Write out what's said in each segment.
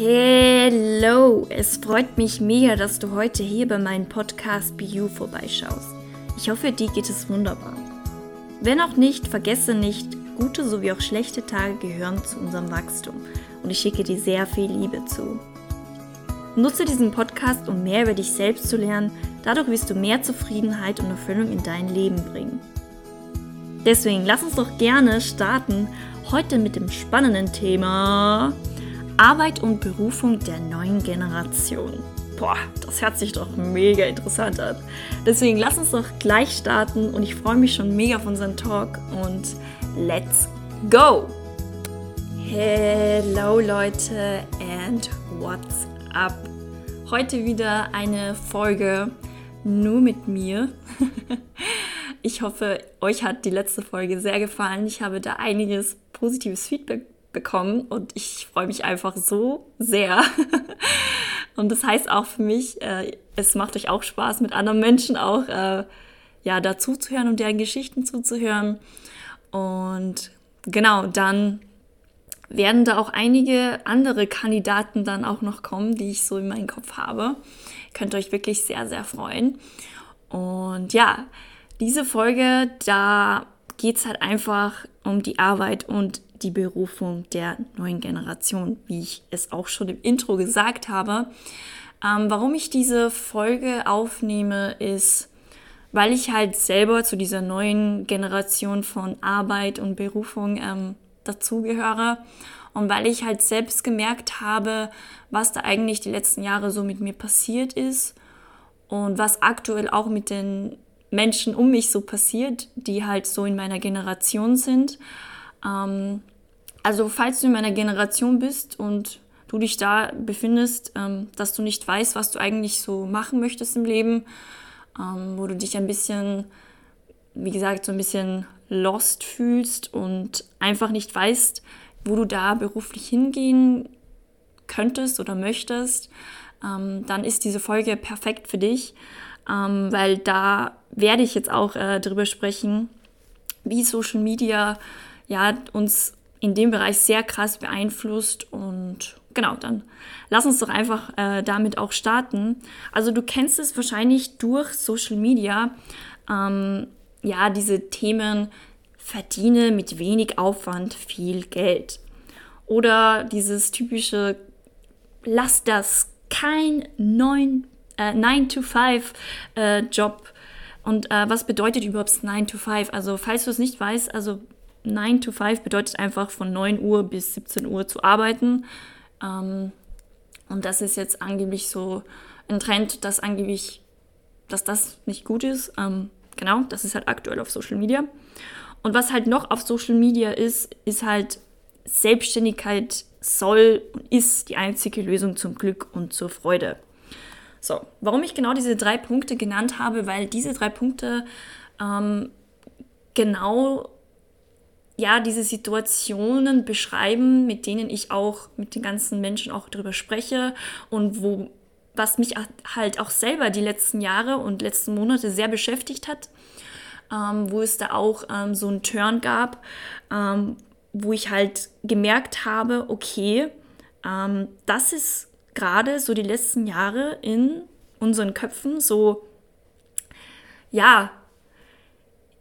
Hello, es freut mich mega, dass du heute hier bei meinem Podcast You vorbeischaust. Ich hoffe, dir geht es wunderbar. Wenn auch nicht, vergesse nicht, gute sowie auch schlechte Tage gehören zu unserem Wachstum und ich schicke dir sehr viel Liebe zu. Nutze diesen Podcast, um mehr über dich selbst zu lernen, dadurch wirst du mehr Zufriedenheit und Erfüllung in dein Leben bringen. Deswegen lass uns doch gerne starten heute mit dem spannenden Thema Arbeit und Berufung der neuen Generation. Boah, das hört sich doch mega interessant an. Deswegen lass uns doch gleich starten und ich freue mich schon mega auf unseren Talk und let's go! Hello Leute and what's up? Heute wieder eine Folge nur mit mir. Ich hoffe, euch hat die letzte Folge sehr gefallen. Ich habe da einiges positives Feedback bekommen und ich freue mich einfach so sehr. und das heißt auch für mich, äh, es macht euch auch Spaß, mit anderen Menschen auch äh, ja, hören und deren Geschichten zuzuhören. Und genau, dann werden da auch einige andere Kandidaten dann auch noch kommen, die ich so in meinem Kopf habe. Könnt euch wirklich sehr, sehr freuen. Und ja, diese Folge, da geht es halt einfach um die Arbeit und die Berufung der neuen Generation, wie ich es auch schon im Intro gesagt habe. Ähm, warum ich diese Folge aufnehme, ist, weil ich halt selber zu dieser neuen Generation von Arbeit und Berufung ähm, dazugehöre und weil ich halt selbst gemerkt habe, was da eigentlich die letzten Jahre so mit mir passiert ist und was aktuell auch mit den Menschen um mich so passiert, die halt so in meiner Generation sind. Ähm, also falls du in meiner Generation bist und du dich da befindest, ähm, dass du nicht weißt, was du eigentlich so machen möchtest im Leben, ähm, wo du dich ein bisschen, wie gesagt, so ein bisschen lost fühlst und einfach nicht weißt, wo du da beruflich hingehen könntest oder möchtest, ähm, dann ist diese Folge perfekt für dich, ähm, weil da werde ich jetzt auch äh, darüber sprechen, wie Social Media ja, uns in dem Bereich sehr krass beeinflusst. Und genau, dann lass uns doch einfach äh, damit auch starten. Also du kennst es wahrscheinlich durch Social Media, ähm, ja, diese Themen verdiene mit wenig Aufwand viel Geld. Oder dieses typische, lass das kein 9 äh, 9-to-5-Job. Äh, und äh, was bedeutet überhaupt 9 to 5? Also, falls du es nicht weißt, also 9 to 5 bedeutet einfach von 9 Uhr bis 17 Uhr zu arbeiten. Ähm, und das ist jetzt angeblich so ein Trend, dass angeblich, dass das nicht gut ist. Ähm, genau, das ist halt aktuell auf Social Media. Und was halt noch auf Social Media ist, ist halt Selbstständigkeit soll und ist die einzige Lösung zum Glück und zur Freude. So, warum ich genau diese drei Punkte genannt habe, weil diese drei Punkte ähm, genau ja, diese Situationen beschreiben, mit denen ich auch mit den ganzen Menschen auch drüber spreche und wo, was mich halt auch selber die letzten Jahre und letzten Monate sehr beschäftigt hat, ähm, wo es da auch ähm, so einen Turn gab, ähm, wo ich halt gemerkt habe, okay, ähm, das ist gerade so die letzten Jahre in unseren Köpfen so, ja,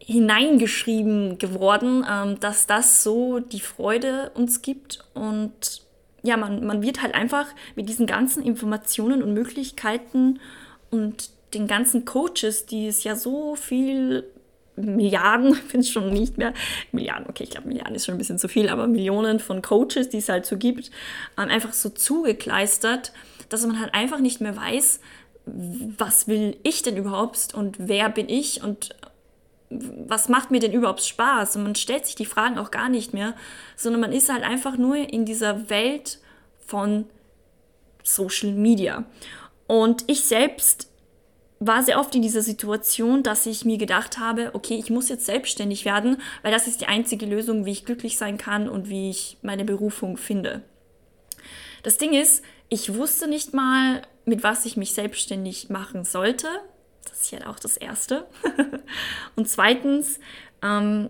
hineingeschrieben geworden, ähm, dass das so die Freude uns gibt. Und ja, man, man wird halt einfach mit diesen ganzen Informationen und Möglichkeiten und den ganzen Coaches, die es ja so viel Milliarden, finde ich schon nicht mehr, Milliarden, okay, ich glaube Milliarden ist schon ein bisschen zu viel, aber Millionen von Coaches, die es halt so gibt, ähm, einfach so zugekleistert, dass man halt einfach nicht mehr weiß, was will ich denn überhaupt und wer bin ich und was macht mir denn überhaupt Spaß? Und man stellt sich die Fragen auch gar nicht mehr, sondern man ist halt einfach nur in dieser Welt von Social Media. Und ich selbst war sehr oft in dieser Situation, dass ich mir gedacht habe, okay, ich muss jetzt selbstständig werden, weil das ist die einzige Lösung, wie ich glücklich sein kann und wie ich meine Berufung finde. Das Ding ist, ich wusste nicht mal, mit was ich mich selbstständig machen sollte. Das ist ja auch das Erste. und zweitens, ähm,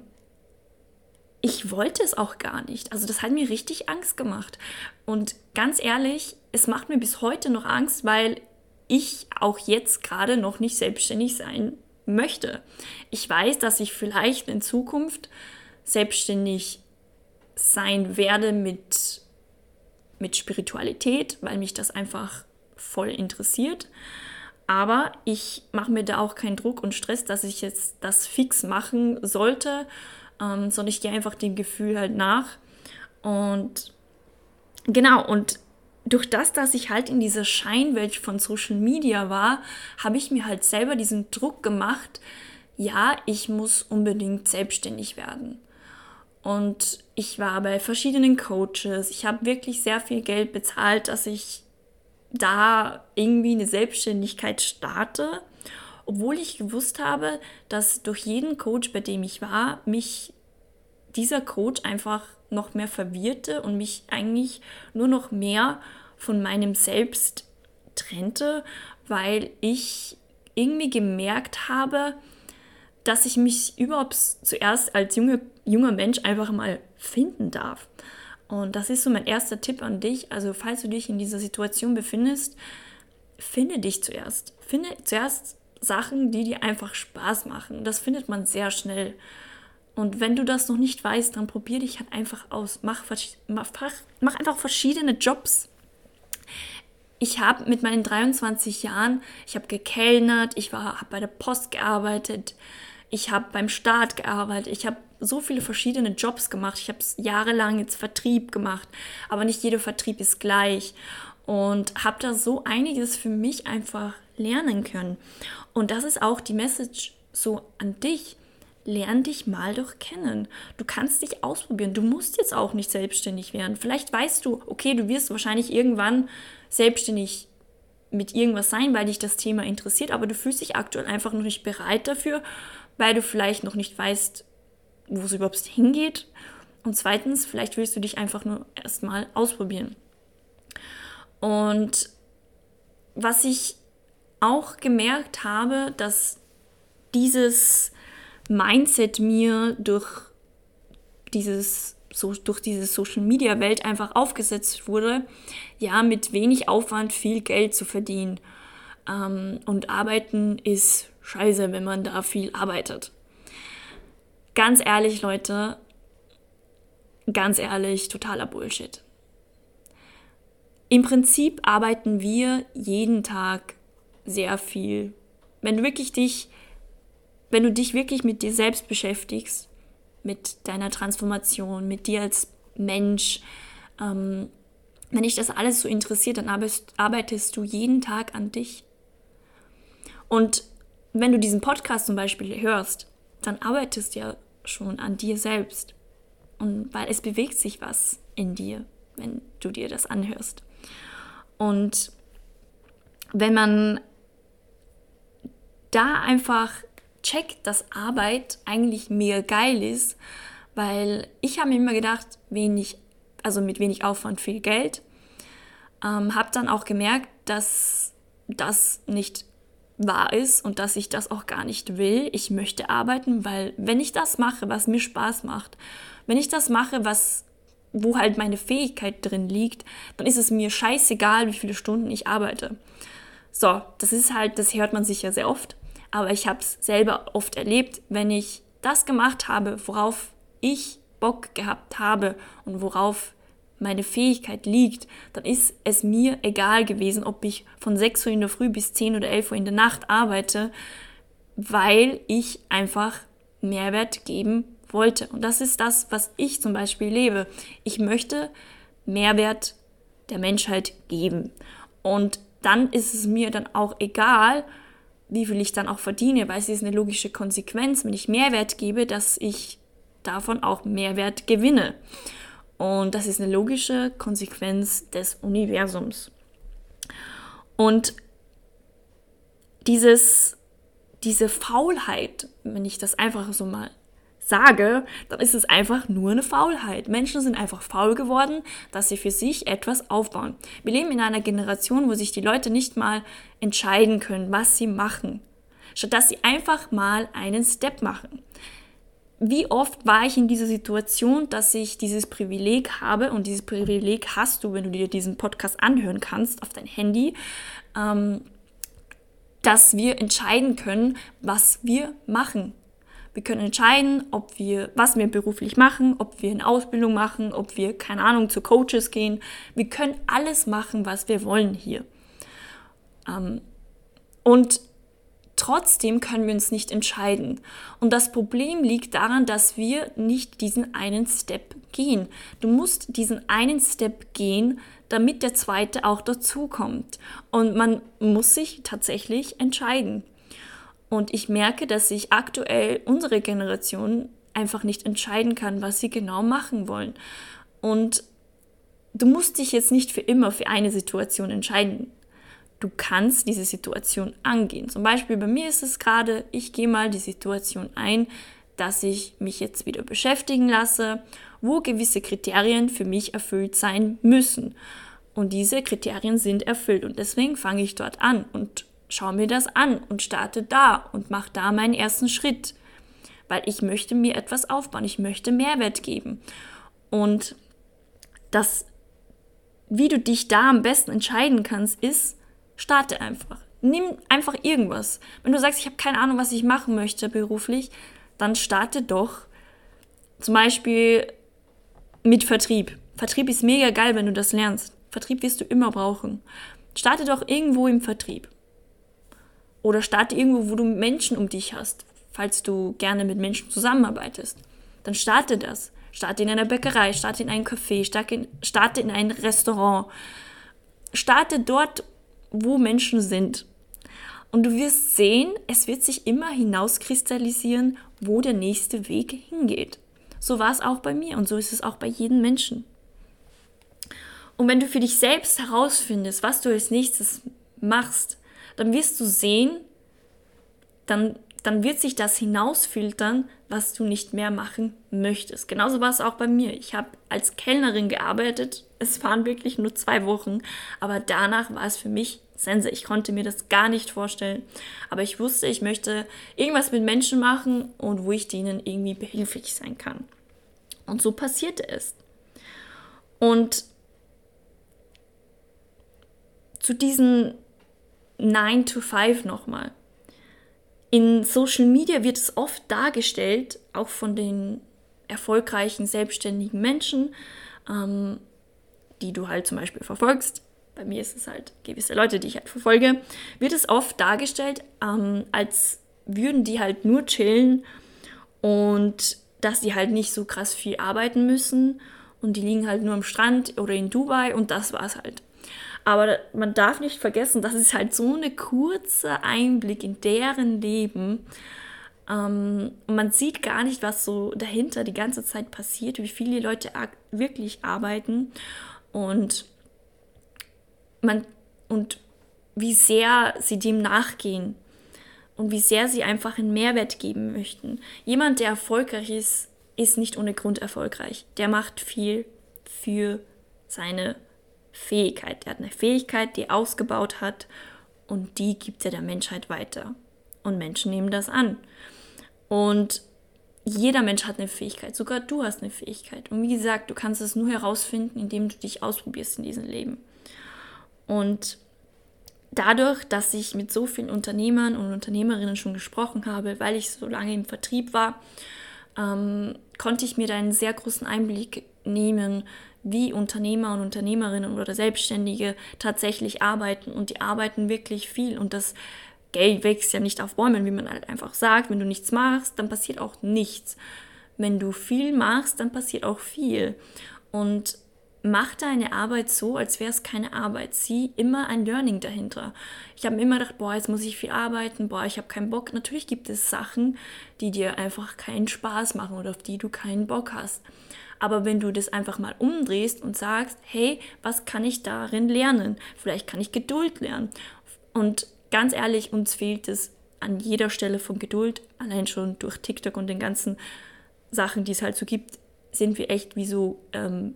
ich wollte es auch gar nicht. Also das hat mir richtig Angst gemacht. Und ganz ehrlich, es macht mir bis heute noch Angst, weil ich auch jetzt gerade noch nicht selbstständig sein möchte. Ich weiß, dass ich vielleicht in Zukunft selbstständig sein werde mit, mit Spiritualität, weil mich das einfach voll interessiert. Aber ich mache mir da auch keinen Druck und Stress, dass ich jetzt das fix machen sollte, ähm, sondern ich gehe einfach dem Gefühl halt nach. Und genau, und durch das, dass ich halt in dieser Scheinwelt von Social Media war, habe ich mir halt selber diesen Druck gemacht, ja, ich muss unbedingt selbstständig werden. Und ich war bei verschiedenen Coaches. Ich habe wirklich sehr viel Geld bezahlt, dass ich da irgendwie eine Selbstständigkeit starte, obwohl ich gewusst habe, dass durch jeden Coach, bei dem ich war, mich dieser Coach einfach noch mehr verwirrte und mich eigentlich nur noch mehr von meinem Selbst trennte, weil ich irgendwie gemerkt habe, dass ich mich überhaupt zuerst als junge, junger Mensch einfach mal finden darf. Und das ist so mein erster Tipp an dich. Also falls du dich in dieser Situation befindest, finde dich zuerst. Finde zuerst Sachen, die dir einfach Spaß machen. Das findet man sehr schnell. Und wenn du das noch nicht weißt, dann probier dich halt einfach aus. Mach, mach, mach einfach verschiedene Jobs. Ich habe mit meinen 23 Jahren, ich habe gekellnert, ich habe bei der Post gearbeitet, ich habe beim Staat gearbeitet, ich habe so viele verschiedene Jobs gemacht. Ich habe jahrelang jetzt Vertrieb gemacht, aber nicht jeder Vertrieb ist gleich. Und habe da so einiges für mich einfach lernen können. Und das ist auch die Message so an dich. Lern dich mal doch kennen. Du kannst dich ausprobieren. Du musst jetzt auch nicht selbstständig werden. Vielleicht weißt du, okay, du wirst wahrscheinlich irgendwann selbstständig mit irgendwas sein, weil dich das Thema interessiert, aber du fühlst dich aktuell einfach noch nicht bereit dafür, weil du vielleicht noch nicht weißt, wo es überhaupt hingeht. Und zweitens, vielleicht willst du dich einfach nur erstmal ausprobieren. Und was ich auch gemerkt habe, dass dieses Mindset mir durch dieses so durch diese Social Media Welt einfach aufgesetzt wurde, ja, mit wenig Aufwand viel Geld zu verdienen. Ähm, und arbeiten ist scheiße, wenn man da viel arbeitet. Ganz ehrlich, Leute, ganz ehrlich, totaler Bullshit. Im Prinzip arbeiten wir jeden Tag sehr viel. Wenn du wirklich dich, wenn du dich wirklich mit dir selbst beschäftigst, mit deiner Transformation, mit dir als Mensch, ähm, wenn dich das alles so interessiert, dann arbeitest, arbeitest du jeden Tag an dich. Und wenn du diesen Podcast zum Beispiel hörst, dann arbeitest du ja schon an dir selbst. Und weil es bewegt sich was in dir, wenn du dir das anhörst. Und wenn man da einfach checkt, dass Arbeit eigentlich mega geil ist, weil ich habe mir immer gedacht, wenig, also mit wenig Aufwand viel Geld, ähm, habe dann auch gemerkt, dass das nicht wahr ist und dass ich das auch gar nicht will. Ich möchte arbeiten, weil wenn ich das mache, was mir Spaß macht, wenn ich das mache, was wo halt meine Fähigkeit drin liegt, dann ist es mir scheißegal, wie viele Stunden ich arbeite. So, das ist halt, das hört man sich ja sehr oft, aber ich habe es selber oft erlebt, wenn ich das gemacht habe, worauf ich Bock gehabt habe und worauf meine Fähigkeit liegt, dann ist es mir egal gewesen, ob ich von 6 Uhr in der Früh bis 10 oder 11 Uhr in der Nacht arbeite, weil ich einfach Mehrwert geben wollte. Und das ist das, was ich zum Beispiel lebe. Ich möchte Mehrwert der Menschheit geben. Und dann ist es mir dann auch egal, wie viel ich dann auch verdiene, weil es ist eine logische Konsequenz, wenn ich Mehrwert gebe, dass ich davon auch Mehrwert gewinne. Und das ist eine logische Konsequenz des Universums. Und dieses, diese Faulheit, wenn ich das einfach so mal sage, dann ist es einfach nur eine Faulheit. Menschen sind einfach faul geworden, dass sie für sich etwas aufbauen. Wir leben in einer Generation, wo sich die Leute nicht mal entscheiden können, was sie machen, statt dass sie einfach mal einen Step machen. Wie oft war ich in dieser Situation, dass ich dieses Privileg habe und dieses Privileg hast du, wenn du dir diesen Podcast anhören kannst auf dein Handy, ähm, dass wir entscheiden können, was wir machen. Wir können entscheiden, ob wir, was wir beruflich machen, ob wir eine Ausbildung machen, ob wir, keine Ahnung, zu Coaches gehen. Wir können alles machen, was wir wollen hier. Ähm, und Trotzdem können wir uns nicht entscheiden. Und das Problem liegt daran, dass wir nicht diesen einen Step gehen. Du musst diesen einen Step gehen, damit der zweite auch dazukommt. Und man muss sich tatsächlich entscheiden. Und ich merke, dass sich aktuell unsere Generation einfach nicht entscheiden kann, was sie genau machen wollen. Und du musst dich jetzt nicht für immer für eine Situation entscheiden du kannst diese Situation angehen. Zum Beispiel bei mir ist es gerade, ich gehe mal die Situation ein, dass ich mich jetzt wieder beschäftigen lasse, wo gewisse Kriterien für mich erfüllt sein müssen. Und diese Kriterien sind erfüllt und deswegen fange ich dort an und schaue mir das an und starte da und mache da meinen ersten Schritt, weil ich möchte mir etwas aufbauen, ich möchte Mehrwert geben. Und das, wie du dich da am besten entscheiden kannst, ist, Starte einfach. Nimm einfach irgendwas. Wenn du sagst, ich habe keine Ahnung, was ich machen möchte beruflich, dann starte doch zum Beispiel mit Vertrieb. Vertrieb ist mega geil, wenn du das lernst. Vertrieb wirst du immer brauchen. Starte doch irgendwo im Vertrieb. Oder starte irgendwo, wo du Menschen um dich hast, falls du gerne mit Menschen zusammenarbeitest. Dann starte das. Starte in einer Bäckerei, starte in einem Café, starte in, starte in ein Restaurant. Starte dort, wo Menschen sind. Und du wirst sehen, es wird sich immer hinauskristallisieren, wo der nächste Weg hingeht. So war es auch bei mir und so ist es auch bei jedem Menschen. Und wenn du für dich selbst herausfindest, was du als nächstes machst, dann wirst du sehen, dann dann wird sich das hinausfiltern, was du nicht mehr machen möchtest. Genauso war es auch bei mir. Ich habe als Kellnerin gearbeitet. Es waren wirklich nur zwei Wochen, aber danach war es für mich Sense. Ich konnte mir das gar nicht vorstellen. Aber ich wusste, ich möchte irgendwas mit Menschen machen und wo ich denen irgendwie behilflich sein kann. Und so passierte es. Und zu diesen 9 to 5 nochmal. In Social Media wird es oft dargestellt, auch von den erfolgreichen, selbstständigen Menschen, ähm, die du halt zum Beispiel verfolgst. Bei mir ist es halt gewisse Leute, die ich halt verfolge, wird es oft dargestellt, ähm, als würden die halt nur chillen und dass die halt nicht so krass viel arbeiten müssen und die liegen halt nur am Strand oder in Dubai und das war's halt. Aber man darf nicht vergessen, das ist halt so eine kurze Einblick in deren Leben. Ähm, man sieht gar nicht, was so dahinter die ganze Zeit passiert, wie viele Leute wirklich arbeiten und man und wie sehr sie dem nachgehen und wie sehr sie einfach einen Mehrwert geben möchten. Jemand, der erfolgreich ist, ist nicht ohne Grund erfolgreich. Der macht viel für seine Fähigkeit. Er hat eine Fähigkeit, die er ausgebaut hat und die gibt er der Menschheit weiter. Und Menschen nehmen das an. Und jeder Mensch hat eine Fähigkeit, sogar du hast eine Fähigkeit. Und wie gesagt, du kannst es nur herausfinden, indem du dich ausprobierst in diesem Leben. Und dadurch, dass ich mit so vielen Unternehmern und Unternehmerinnen schon gesprochen habe, weil ich so lange im Vertrieb war, ähm, konnte ich mir da einen sehr großen Einblick nehmen, wie Unternehmer und Unternehmerinnen oder Selbstständige tatsächlich arbeiten. Und die arbeiten wirklich viel. Und das Geld wächst ja nicht auf Bäumen, wie man halt einfach sagt. Wenn du nichts machst, dann passiert auch nichts. Wenn du viel machst, dann passiert auch viel. Und mach deine Arbeit so, als wäre es keine Arbeit. Sieh immer ein Learning dahinter. Ich habe immer gedacht, boah, jetzt muss ich viel arbeiten, boah, ich habe keinen Bock. Natürlich gibt es Sachen, die dir einfach keinen Spaß machen oder auf die du keinen Bock hast. Aber wenn du das einfach mal umdrehst und sagst, hey, was kann ich darin lernen? Vielleicht kann ich Geduld lernen. Und ganz ehrlich, uns fehlt es an jeder Stelle von Geduld, allein schon durch TikTok und den ganzen Sachen, die es halt so gibt, sind wir echt wie so ähm,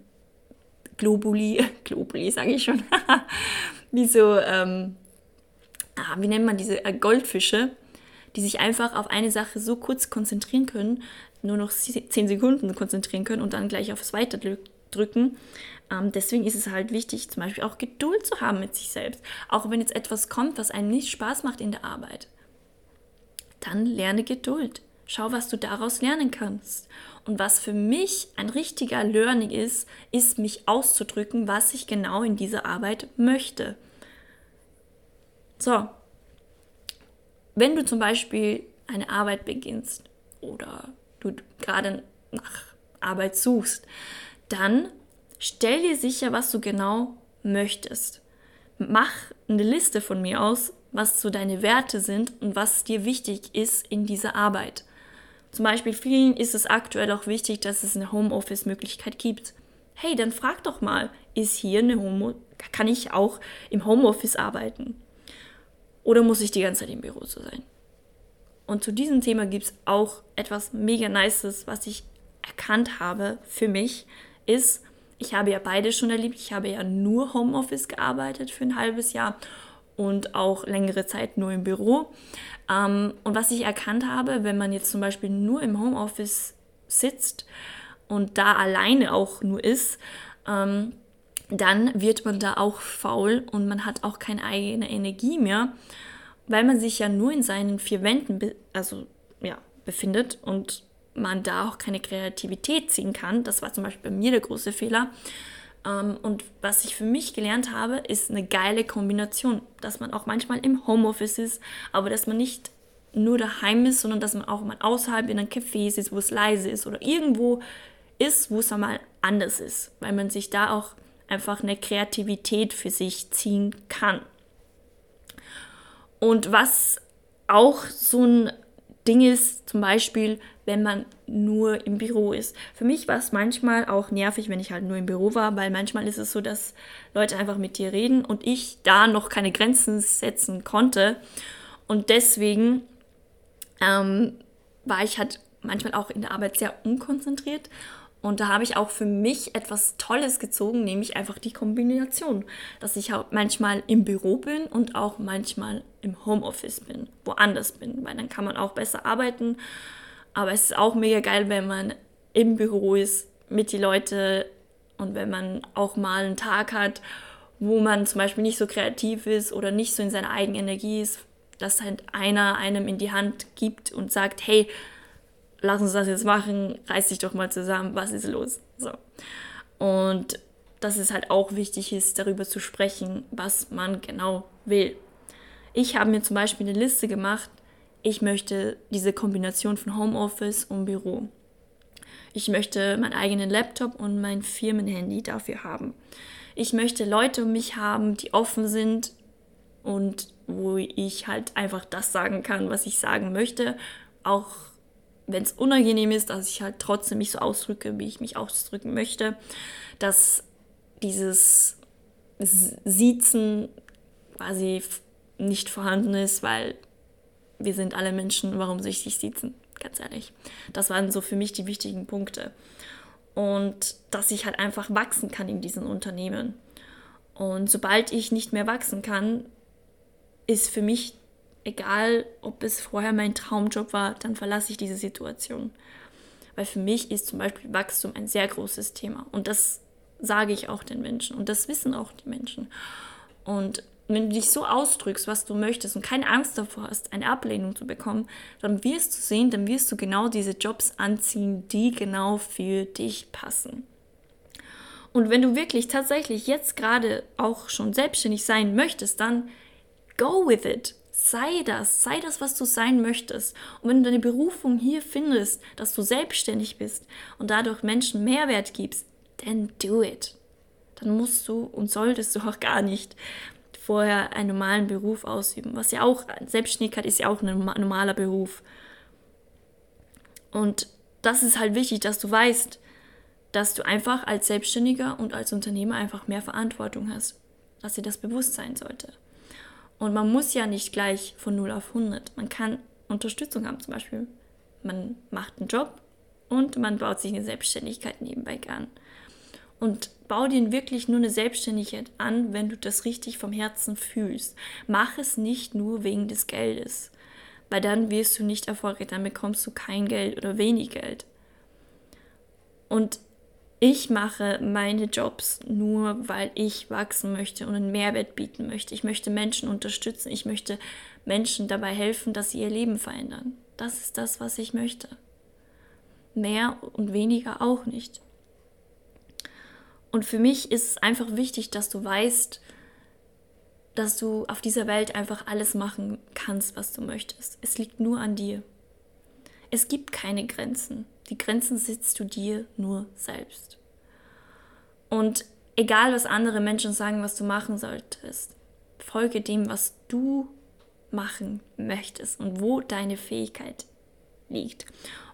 Globuli, Globuli sage ich schon, wie so, ähm, ah, wie nennt man diese äh, Goldfische, die sich einfach auf eine Sache so kurz konzentrieren können, nur noch 10 Sekunden konzentrieren können und dann gleich aufs Weiter drücken. Ähm, deswegen ist es halt wichtig, zum Beispiel auch Geduld zu haben mit sich selbst. Auch wenn jetzt etwas kommt, was einem nicht Spaß macht in der Arbeit. Dann lerne Geduld. Schau, was du daraus lernen kannst. Und was für mich ein richtiger Learning ist, ist mich auszudrücken, was ich genau in dieser Arbeit möchte. So, wenn du zum Beispiel eine Arbeit beginnst oder du gerade nach Arbeit suchst, dann stell dir sicher, was du genau möchtest. Mach eine Liste von mir aus, was so deine Werte sind und was dir wichtig ist in dieser Arbeit. Zum Beispiel vielen ist es aktuell auch wichtig, dass es eine Homeoffice-Möglichkeit gibt. Hey, dann frag doch mal, ist hier eine Home kann ich auch im Homeoffice arbeiten? Oder muss ich die ganze Zeit im Büro zu sein? Und zu diesem Thema gibt es auch etwas mega Nices, was ich erkannt habe für mich, ist, ich habe ja beide schon erlebt. Ich habe ja nur Homeoffice gearbeitet für ein halbes Jahr und auch längere Zeit nur im Büro. Ähm, und was ich erkannt habe, wenn man jetzt zum Beispiel nur im Homeoffice sitzt und da alleine auch nur ist, ähm, dann wird man da auch faul und man hat auch keine eigene Energie mehr, weil man sich ja nur in seinen vier Wänden be also, ja, befindet und man da auch keine Kreativität ziehen kann. Das war zum Beispiel bei mir der große Fehler. Ähm, und was ich für mich gelernt habe, ist eine geile Kombination, dass man auch manchmal im Homeoffice ist, aber dass man nicht nur daheim ist, sondern dass man auch mal außerhalb in einem Café ist, wo es leise ist oder irgendwo ist, wo es einmal anders ist, weil man sich da auch einfach eine Kreativität für sich ziehen kann. Und was auch so ein Ding ist, zum Beispiel, wenn man nur im Büro ist. Für mich war es manchmal auch nervig, wenn ich halt nur im Büro war, weil manchmal ist es so, dass Leute einfach mit dir reden und ich da noch keine Grenzen setzen konnte. Und deswegen ähm, war ich halt manchmal auch in der Arbeit sehr unkonzentriert und da habe ich auch für mich etwas Tolles gezogen, nämlich einfach die Kombination, dass ich auch manchmal im Büro bin und auch manchmal im Homeoffice bin, woanders bin, weil dann kann man auch besser arbeiten. Aber es ist auch mega geil, wenn man im Büro ist mit den Leuten und wenn man auch mal einen Tag hat, wo man zum Beispiel nicht so kreativ ist oder nicht so in seiner eigenen Energie ist, dass halt einer einem in die Hand gibt und sagt, hey, lass uns das jetzt machen, reiß dich doch mal zusammen, was ist los? So. Und dass es halt auch wichtig ist, darüber zu sprechen, was man genau will. Ich habe mir zum Beispiel eine Liste gemacht, ich möchte diese Kombination von Homeoffice und Büro. Ich möchte meinen eigenen Laptop und mein Firmenhandy dafür haben. Ich möchte Leute um mich haben, die offen sind und wo ich halt einfach das sagen kann, was ich sagen möchte, auch wenn es unangenehm ist, dass ich halt trotzdem mich so ausdrücke, wie ich mich ausdrücken möchte, dass dieses Siezen quasi nicht vorhanden ist, weil wir sind alle Menschen, warum dich siezen? Ganz ehrlich. Das waren so für mich die wichtigen Punkte. Und dass ich halt einfach wachsen kann in diesen Unternehmen. Und sobald ich nicht mehr wachsen kann, ist für mich egal ob es vorher mein Traumjob war, dann verlasse ich diese Situation. Weil für mich ist zum Beispiel Wachstum ein sehr großes Thema. Und das sage ich auch den Menschen. Und das wissen auch die Menschen. Und wenn du dich so ausdrückst, was du möchtest und keine Angst davor hast, eine Ablehnung zu bekommen, dann wirst du sehen, dann wirst du genau diese Jobs anziehen, die genau für dich passen. Und wenn du wirklich tatsächlich jetzt gerade auch schon selbstständig sein möchtest, dann go with it sei das, sei das, was du sein möchtest. Und wenn du deine Berufung hier findest, dass du selbstständig bist und dadurch Menschen Mehrwert gibst, then do it. Dann musst du und solltest du auch gar nicht vorher einen normalen Beruf ausüben. Was ja auch, Selbstständigkeit ist ja auch ein normaler Beruf. Und das ist halt wichtig, dass du weißt, dass du einfach als Selbstständiger und als Unternehmer einfach mehr Verantwortung hast. Dass dir das bewusst sein sollte. Und man muss ja nicht gleich von 0 auf 100. Man kann Unterstützung haben, zum Beispiel. Man macht einen Job und man baut sich eine Selbstständigkeit nebenbei an. Und bau dir wirklich nur eine Selbstständigkeit an, wenn du das richtig vom Herzen fühlst. Mach es nicht nur wegen des Geldes. weil dann wirst du nicht erfolgreich, dann bekommst du kein Geld oder wenig Geld. Und ich mache meine Jobs nur, weil ich wachsen möchte und einen Mehrwert bieten möchte. Ich möchte Menschen unterstützen. Ich möchte Menschen dabei helfen, dass sie ihr Leben verändern. Das ist das, was ich möchte. Mehr und weniger auch nicht. Und für mich ist es einfach wichtig, dass du weißt, dass du auf dieser Welt einfach alles machen kannst, was du möchtest. Es liegt nur an dir. Es gibt keine Grenzen. Die Grenzen sitzt du dir nur selbst. Und egal, was andere Menschen sagen, was du machen solltest, folge dem, was du machen möchtest und wo deine Fähigkeit liegt.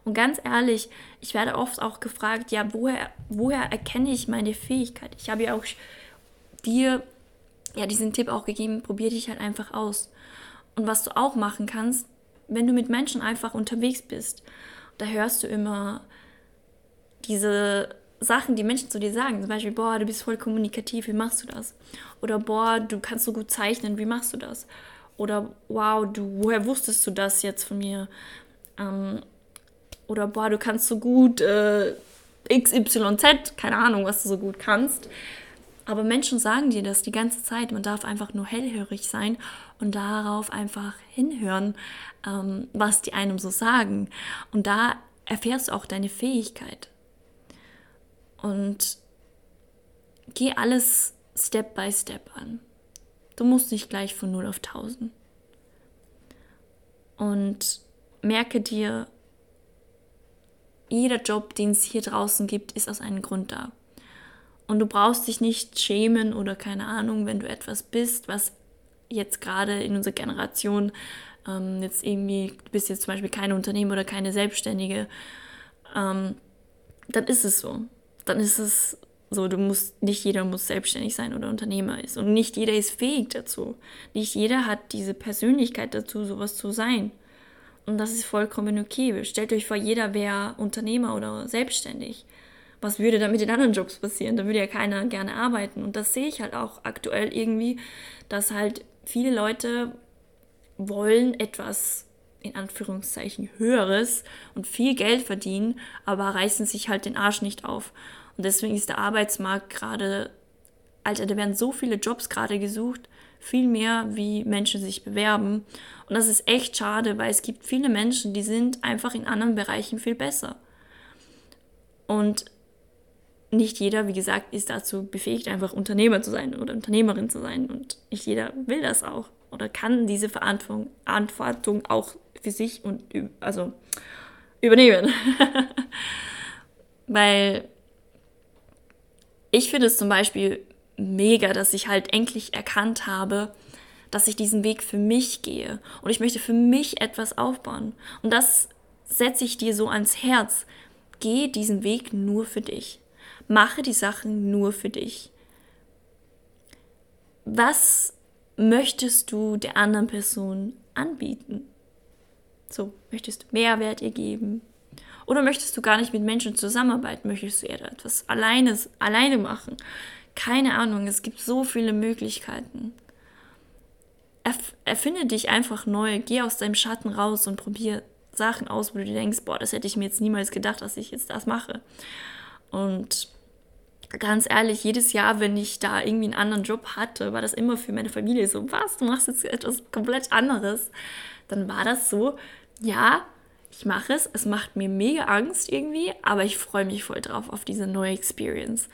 Und ganz ehrlich, ich werde oft auch gefragt, ja, woher, woher erkenne ich meine Fähigkeit? Ich habe ja auch dir ja diesen Tipp auch gegeben, probier dich halt einfach aus. Und was du auch machen kannst, wenn du mit Menschen einfach unterwegs bist da hörst du immer diese Sachen, die Menschen zu dir sagen. Zum Beispiel, boah, du bist voll kommunikativ, wie machst du das? Oder boah, du kannst so gut zeichnen, wie machst du das? Oder wow, du, woher wusstest du das jetzt von mir? Ähm, oder boah, du kannst so gut äh, XYZ, keine Ahnung, was du so gut kannst. Aber Menschen sagen dir das die ganze Zeit. Man darf einfach nur hellhörig sein und darauf einfach hinhören, ähm, was die einem so sagen. Und da erfährst du auch deine Fähigkeit. Und geh alles Step by Step an. Du musst nicht gleich von 0 auf 1000. Und merke dir, jeder Job, den es hier draußen gibt, ist aus einem Grund da. Und du brauchst dich nicht schämen oder keine Ahnung, wenn du etwas bist, was jetzt gerade in unserer Generation ähm, jetzt irgendwie, du bist jetzt zum Beispiel keine Unternehmer oder keine Selbstständige, ähm, dann ist es so. Dann ist es so, du musst, nicht jeder muss selbstständig sein oder Unternehmer ist. Und nicht jeder ist fähig dazu. Nicht jeder hat diese Persönlichkeit dazu, sowas zu sein. Und das ist vollkommen okay. Stellt euch vor, jeder wäre Unternehmer oder selbstständig was würde dann mit den anderen Jobs passieren? Da würde ja keiner gerne arbeiten. Und das sehe ich halt auch aktuell irgendwie, dass halt viele Leute wollen etwas in Anführungszeichen höheres und viel Geld verdienen, aber reißen sich halt den Arsch nicht auf. Und deswegen ist der Arbeitsmarkt gerade, Alter, da werden so viele Jobs gerade gesucht, viel mehr wie Menschen sich bewerben. Und das ist echt schade, weil es gibt viele Menschen, die sind einfach in anderen Bereichen viel besser. Und nicht jeder, wie gesagt, ist dazu befähigt, einfach Unternehmer zu sein oder Unternehmerin zu sein. Und nicht jeder will das auch oder kann diese Verantwortung, auch für sich und also übernehmen. Weil ich finde es zum Beispiel mega, dass ich halt endlich erkannt habe, dass ich diesen Weg für mich gehe und ich möchte für mich etwas aufbauen. Und das setze ich dir so ans Herz. Geh diesen Weg nur für dich. Mache die Sachen nur für dich. Was möchtest du der anderen Person anbieten? So, möchtest du Mehrwert ihr geben? Oder möchtest du gar nicht mit Menschen zusammenarbeiten? Möchtest du eher etwas alleine, alleine machen? Keine Ahnung, es gibt so viele Möglichkeiten. Erf erfinde dich einfach neu, geh aus deinem Schatten raus und probier Sachen aus, wo du denkst, boah, das hätte ich mir jetzt niemals gedacht, dass ich jetzt das mache. Und ganz ehrlich, jedes Jahr, wenn ich da irgendwie einen anderen Job hatte, war das immer für meine Familie so, was, du machst jetzt etwas komplett anderes. Dann war das so, ja, ich mache es, es macht mir mega Angst irgendwie, aber ich freue mich voll drauf auf diese neue Experience.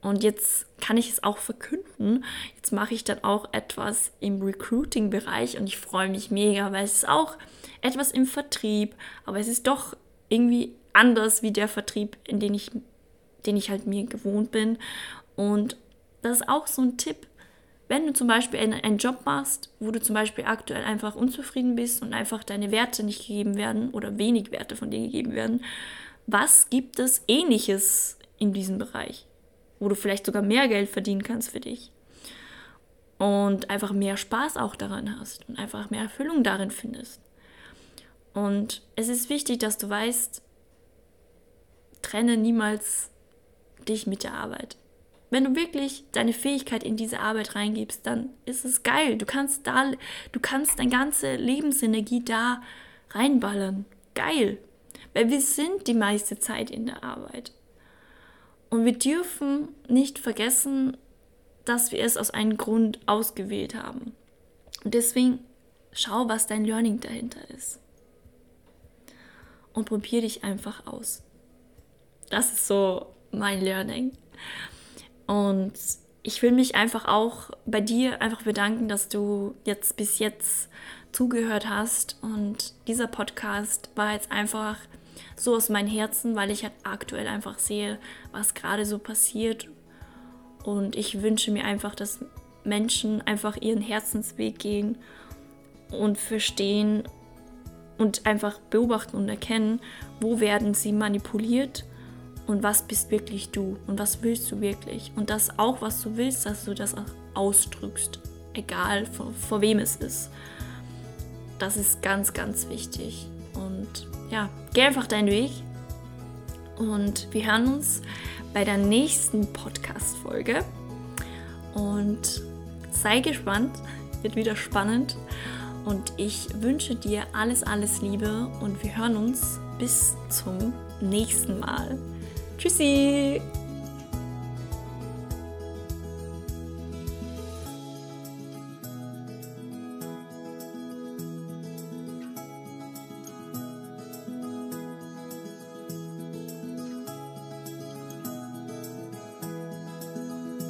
Und jetzt kann ich es auch verkünden. Jetzt mache ich dann auch etwas im Recruiting-Bereich und ich freue mich mega, weil es ist auch etwas im Vertrieb, aber es ist doch irgendwie anders wie der Vertrieb, in den ich den ich halt mir gewohnt bin. Und das ist auch so ein Tipp. Wenn du zum Beispiel einen, einen Job machst, wo du zum Beispiel aktuell einfach unzufrieden bist und einfach deine Werte nicht gegeben werden oder wenig Werte von dir gegeben werden, was gibt es ähnliches in diesem Bereich, wo du vielleicht sogar mehr Geld verdienen kannst für dich? und einfach mehr Spaß auch daran hast und einfach mehr Erfüllung darin findest. Und es ist wichtig, dass du weißt, trenne niemals dich mit der Arbeit. wenn du wirklich deine Fähigkeit in diese Arbeit reingibst, dann ist es geil. Du kannst da, du kannst deine ganze Lebensenergie da reinballern. Geil. Weil wir sind die meiste Zeit in der Arbeit. Und wir dürfen nicht vergessen, dass wir es aus einem Grund ausgewählt haben. Und deswegen schau, was dein Learning dahinter ist. Und probier dich einfach aus. Das ist so mein Learning. Und ich will mich einfach auch bei dir einfach bedanken, dass du jetzt bis jetzt zugehört hast. Und dieser Podcast war jetzt einfach so aus meinem Herzen, weil ich halt aktuell einfach sehe, was gerade so passiert. Und ich wünsche mir einfach, dass Menschen einfach ihren Herzensweg gehen und verstehen und einfach beobachten und erkennen, wo werden sie manipuliert und was bist wirklich du und was willst du wirklich. Und das auch, was du willst, dass du das auch ausdrückst, egal vor, vor wem es ist. Das ist ganz, ganz wichtig. Und ja, geh einfach deinen Weg. Und wir hören uns bei der nächsten Podcast-Folge. Und sei gespannt, wird wieder spannend. Und ich wünsche dir alles, alles Liebe und wir hören uns bis zum nächsten Mal. Tschüssi!